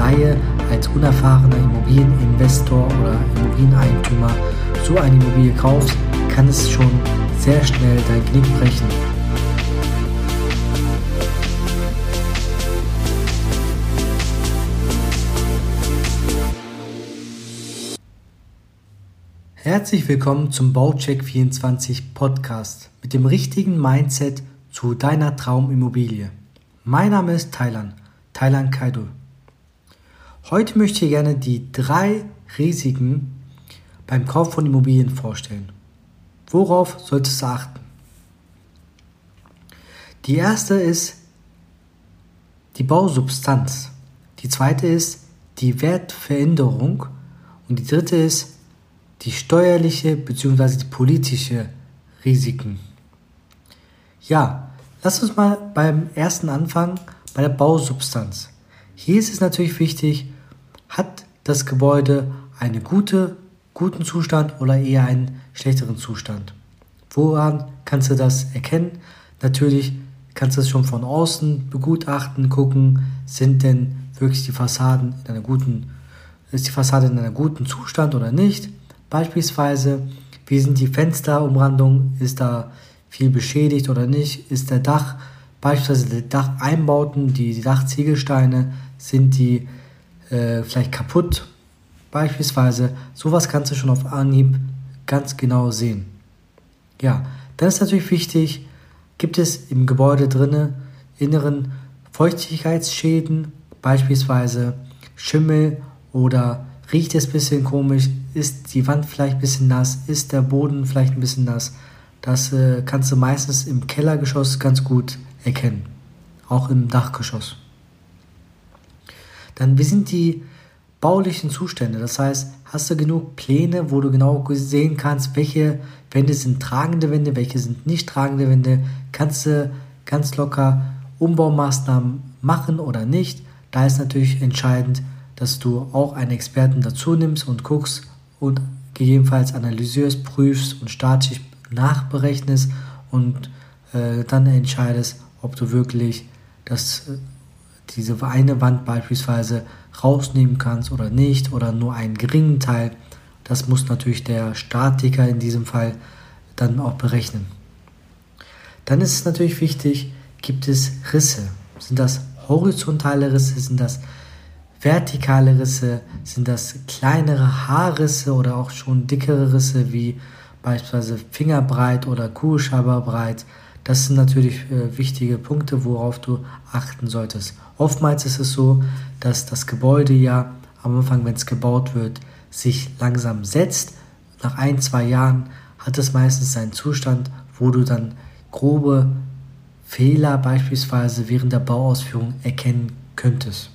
Laie, als unerfahrener Immobilieninvestor oder Immobilieneigentümer so eine Immobilie kaufst, kann es schon sehr schnell dein Knick brechen. Herzlich willkommen zum Baucheck 24 Podcast mit dem richtigen Mindset zu deiner Traumimmobilie. Mein Name ist Thailand, Thailand Kaido. Heute möchte ich gerne die drei Risiken beim Kauf von Immobilien vorstellen. Worauf solltest du achten? Die erste ist die Bausubstanz. Die zweite ist die Wertveränderung. Und die dritte ist die steuerliche bzw. die politische Risiken. Ja, lass uns mal beim ersten anfangen, bei der Bausubstanz. Hier ist es natürlich wichtig, hat das Gebäude einen gute, guten Zustand oder eher einen schlechteren Zustand. Woran kannst du das erkennen? Natürlich kannst du es schon von außen begutachten, gucken, sind denn wirklich die Fassaden in einer guten, ist die Fassade in einem guten Zustand oder nicht? Beispielsweise, wie sind die Fensterumrandungen? Ist da viel beschädigt oder nicht? Ist der Dach, beispielsweise die Dacheinbauten, die, die Dachziegelsteine, sind die äh, vielleicht kaputt? Beispielsweise, sowas kannst du schon auf Anhieb ganz genau sehen. Ja, dann ist natürlich wichtig, gibt es im Gebäude drinnen inneren Feuchtigkeitsschäden, beispielsweise Schimmel oder Riecht es ein bisschen komisch? Ist die Wand vielleicht ein bisschen nass? Ist der Boden vielleicht ein bisschen nass? Das äh, kannst du meistens im Kellergeschoss ganz gut erkennen. Auch im Dachgeschoss. Dann, wie sind die baulichen Zustände? Das heißt, hast du genug Pläne, wo du genau sehen kannst, welche Wände sind tragende Wände, welche sind nicht tragende Wände? Kannst du ganz locker Umbaumaßnahmen machen oder nicht? Da ist natürlich entscheidend, dass du auch einen Experten dazu nimmst und guckst und gegebenenfalls analysierst, prüfst und statisch nachberechnest und äh, dann entscheidest, ob du wirklich das, äh, diese eine Wand beispielsweise rausnehmen kannst oder nicht oder nur einen geringen Teil. Das muss natürlich der Statiker in diesem Fall dann auch berechnen. Dann ist es natürlich wichtig, gibt es Risse? Sind das horizontale Risse? Sind das vertikale Risse, sind das kleinere Haarrisse oder auch schon dickere Risse wie beispielsweise Fingerbreit oder Kuhschaberbreit. Das sind natürlich äh, wichtige Punkte, worauf du achten solltest. Oftmals ist es so, dass das Gebäude ja am Anfang, wenn es gebaut wird, sich langsam setzt. Nach ein, zwei Jahren hat es meistens einen Zustand, wo du dann grobe Fehler beispielsweise während der Bauausführung erkennen könntest.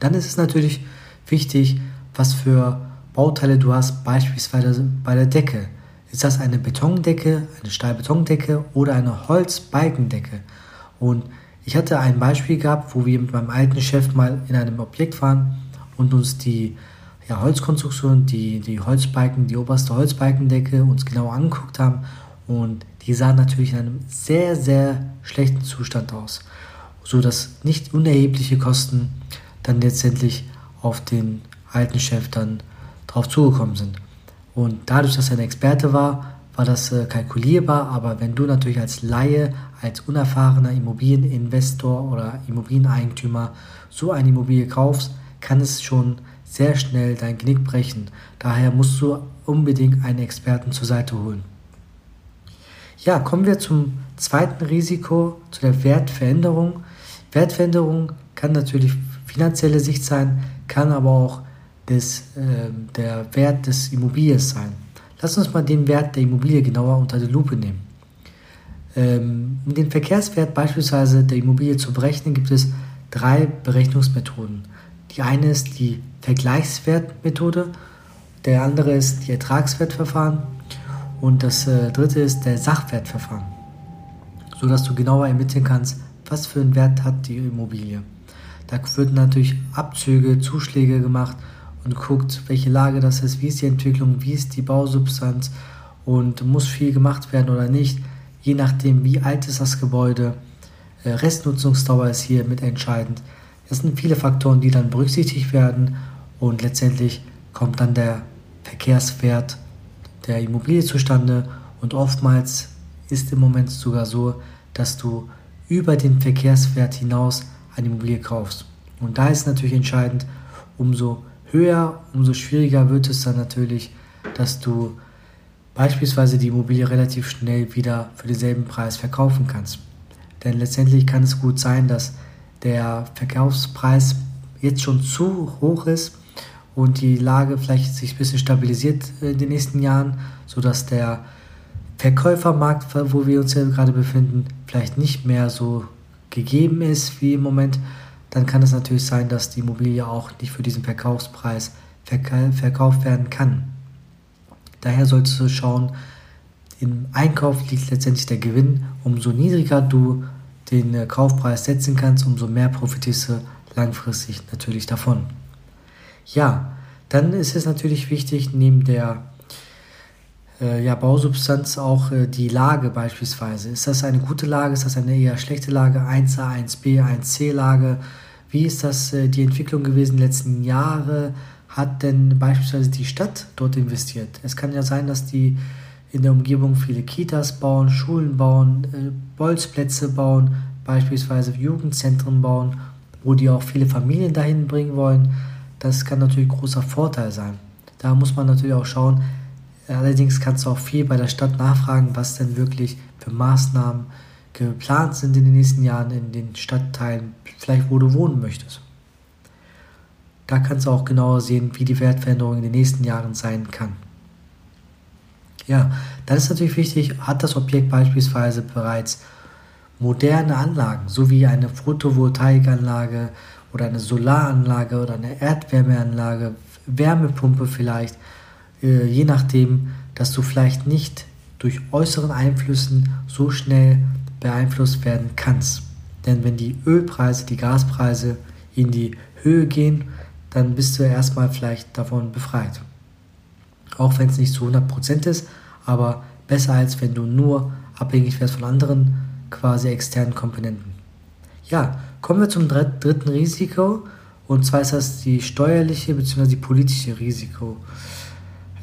Dann ist es natürlich wichtig, was für Bauteile du hast, beispielsweise bei der Decke. Ist das eine Betondecke, eine Stahlbetondecke oder eine Holzbalkendecke? Und ich hatte ein Beispiel gehabt, wo wir mit meinem alten Chef mal in einem Objekt waren und uns die ja, Holzkonstruktion, die, die Holzbalken, die oberste Holzbalkendecke uns genau angeguckt haben und die sah natürlich in einem sehr, sehr schlechten Zustand aus, so dass nicht unerhebliche Kosten dann letztendlich auf den alten Chef dann drauf zugekommen sind. Und dadurch, dass er ein Experte war, war das äh, kalkulierbar, aber wenn du natürlich als Laie, als unerfahrener Immobilieninvestor oder Immobilieneigentümer so eine Immobilie kaufst, kann es schon sehr schnell dein Knick brechen. Daher musst du unbedingt einen Experten zur Seite holen. Ja, kommen wir zum zweiten Risiko, zu der Wertveränderung. Wertveränderung kann natürlich finanzielle Sicht sein, kann aber auch des, äh, der Wert des Immobiliens sein. Lass uns mal den Wert der Immobilie genauer unter die Lupe nehmen. Ähm, um den Verkehrswert beispielsweise der Immobilie zu berechnen, gibt es drei Berechnungsmethoden. Die eine ist die Vergleichswertmethode, der andere ist die Ertragswertverfahren und das äh, dritte ist der Sachwertverfahren, sodass du genauer ermitteln kannst, was für einen Wert hat die Immobilie. Da wird natürlich Abzüge, Zuschläge gemacht und guckt, welche Lage das ist, wie ist die Entwicklung, wie ist die Bausubstanz und muss viel gemacht werden oder nicht, je nachdem, wie alt ist das Gebäude. Äh, Restnutzungsdauer ist hier mit entscheidend. Das sind viele Faktoren, die dann berücksichtigt werden und letztendlich kommt dann der Verkehrswert der Immobilie zustande und oftmals ist im Moment sogar so, dass du über den Verkehrswert hinaus eine Immobilie kaufst. Und da ist natürlich entscheidend, umso höher, umso schwieriger wird es dann natürlich, dass du beispielsweise die Immobilie relativ schnell wieder für denselben Preis verkaufen kannst. Denn letztendlich kann es gut sein, dass der Verkaufspreis jetzt schon zu hoch ist und die Lage vielleicht sich ein bisschen stabilisiert in den nächsten Jahren, sodass der Verkäufermarkt, wo wir uns ja gerade befinden, vielleicht nicht mehr so gegeben ist wie im Moment, dann kann es natürlich sein, dass die Immobilie auch nicht für diesen Verkaufspreis verkauft werden kann. Daher solltest du schauen, im Einkauf liegt letztendlich der Gewinn. Umso niedriger du den äh, Kaufpreis setzen kannst, umso mehr profitierst du langfristig natürlich davon. Ja, dann ist es natürlich wichtig, neben der ja, Bausubstanz auch äh, die Lage beispielsweise. Ist das eine gute Lage? Ist das eine eher schlechte Lage? 1a, 1b, 1c Lage? Wie ist das äh, die Entwicklung gewesen in den letzten Jahren? Hat denn beispielsweise die Stadt dort investiert? Es kann ja sein, dass die in der Umgebung viele Kitas bauen, Schulen bauen, äh, Bolzplätze bauen, beispielsweise Jugendzentren bauen, wo die auch viele Familien dahin bringen wollen. Das kann natürlich großer Vorteil sein. Da muss man natürlich auch schauen. Allerdings kannst du auch viel bei der Stadt nachfragen, was denn wirklich für Maßnahmen geplant sind in den nächsten Jahren in den Stadtteilen, vielleicht wo du wohnen möchtest. Da kannst du auch genauer sehen, wie die Wertveränderung in den nächsten Jahren sein kann. Ja, dann ist natürlich wichtig, hat das Objekt beispielsweise bereits moderne Anlagen, so wie eine Photovoltaikanlage oder eine Solaranlage oder eine Erdwärmeanlage, Wärmepumpe vielleicht, äh, je nachdem, dass du vielleicht nicht durch äußeren Einflüssen so schnell beeinflusst werden kannst. Denn wenn die Ölpreise, die Gaspreise in die Höhe gehen, dann bist du erstmal vielleicht davon befreit. Auch wenn es nicht zu 100% ist, aber besser als wenn du nur abhängig wärst von anderen quasi externen Komponenten. Ja, kommen wir zum dritten Risiko und zwar ist das die steuerliche bzw. die politische Risiko,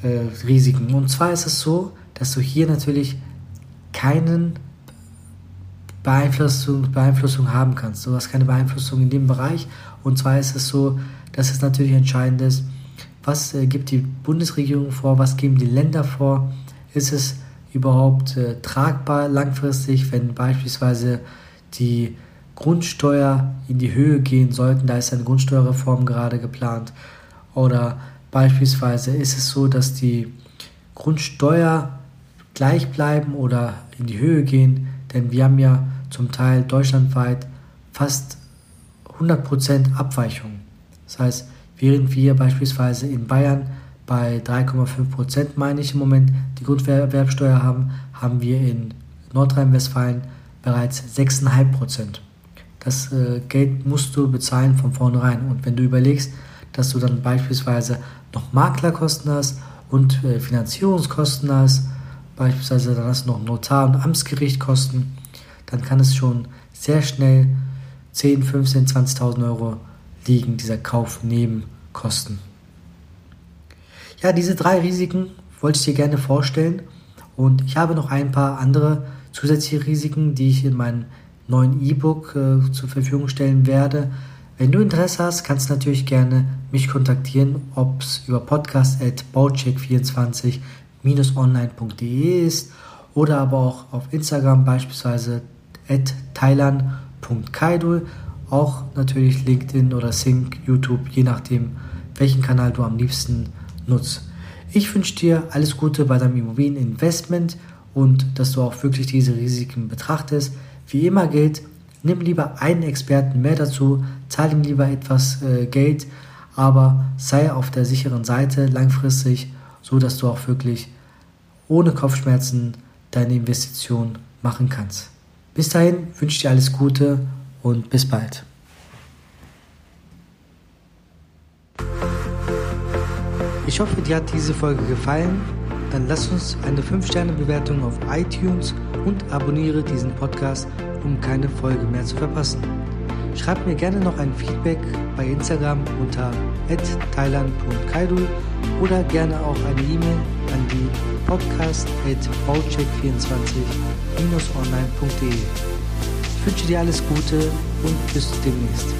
äh, Risiken. Und zwar ist es so, dass du hier natürlich keinen Beeinflussung, Beeinflussung haben kannst. Du hast keine Beeinflussung in dem Bereich. Und zwar ist es so, dass es natürlich entscheidend ist, was äh, gibt die Bundesregierung vor, was geben die Länder vor, ist es überhaupt äh, tragbar langfristig, wenn beispielsweise die Grundsteuer in die Höhe gehen sollten, da ist eine Grundsteuerreform gerade geplant, oder beispielsweise ist es so, dass die Grundsteuer gleich bleiben oder in die Höhe gehen, denn wir haben ja zum Teil deutschlandweit fast 100% Abweichung. Das heißt, während wir beispielsweise in Bayern bei 3,5% meine ich im Moment die Grunderwerbsteuer haben, haben wir in Nordrhein-Westfalen bereits 6,5%. Das äh, Geld musst du bezahlen von vornherein. Und wenn du überlegst, dass du dann beispielsweise noch Maklerkosten hast und äh, Finanzierungskosten hast, beispielsweise dann hast du noch Notar- und Amtsgerichtkosten, dann kann es schon sehr schnell 10, 15, 20.000 Euro liegen, dieser Kauf neben Kosten. Ja, diese drei Risiken wollte ich dir gerne vorstellen und ich habe noch ein paar andere zusätzliche Risiken, die ich in meinem neuen E-Book äh, zur Verfügung stellen werde. Wenn du Interesse hast, kannst du natürlich gerne mich kontaktieren, ob es über podcast.baucheck24 online.de ist oder aber auch auf Instagram beispielsweise at thailand.kaidul, auch natürlich LinkedIn oder Sync, YouTube, je nachdem, welchen Kanal du am liebsten nutzt. Ich wünsche dir alles Gute bei deinem Immobilieninvestment und dass du auch wirklich diese Risiken betrachtest. Wie immer gilt, nimm lieber einen Experten mehr dazu, zahl ihm lieber etwas äh, Geld, aber sei auf der sicheren Seite langfristig so dass du auch wirklich ohne Kopfschmerzen deine Investition machen kannst. Bis dahin wünsche ich dir alles Gute und bis bald. Ich hoffe, dir hat diese Folge gefallen. Dann lass uns eine 5-Sterne-Bewertung auf iTunes und abonniere diesen Podcast, um keine Folge mehr zu verpassen. Schreibt mir gerne noch ein Feedback bei Instagram unter thailand.kaidul oder gerne auch eine E-Mail an die podcast.baucheck24-online.de. Ich wünsche dir alles Gute und bis demnächst.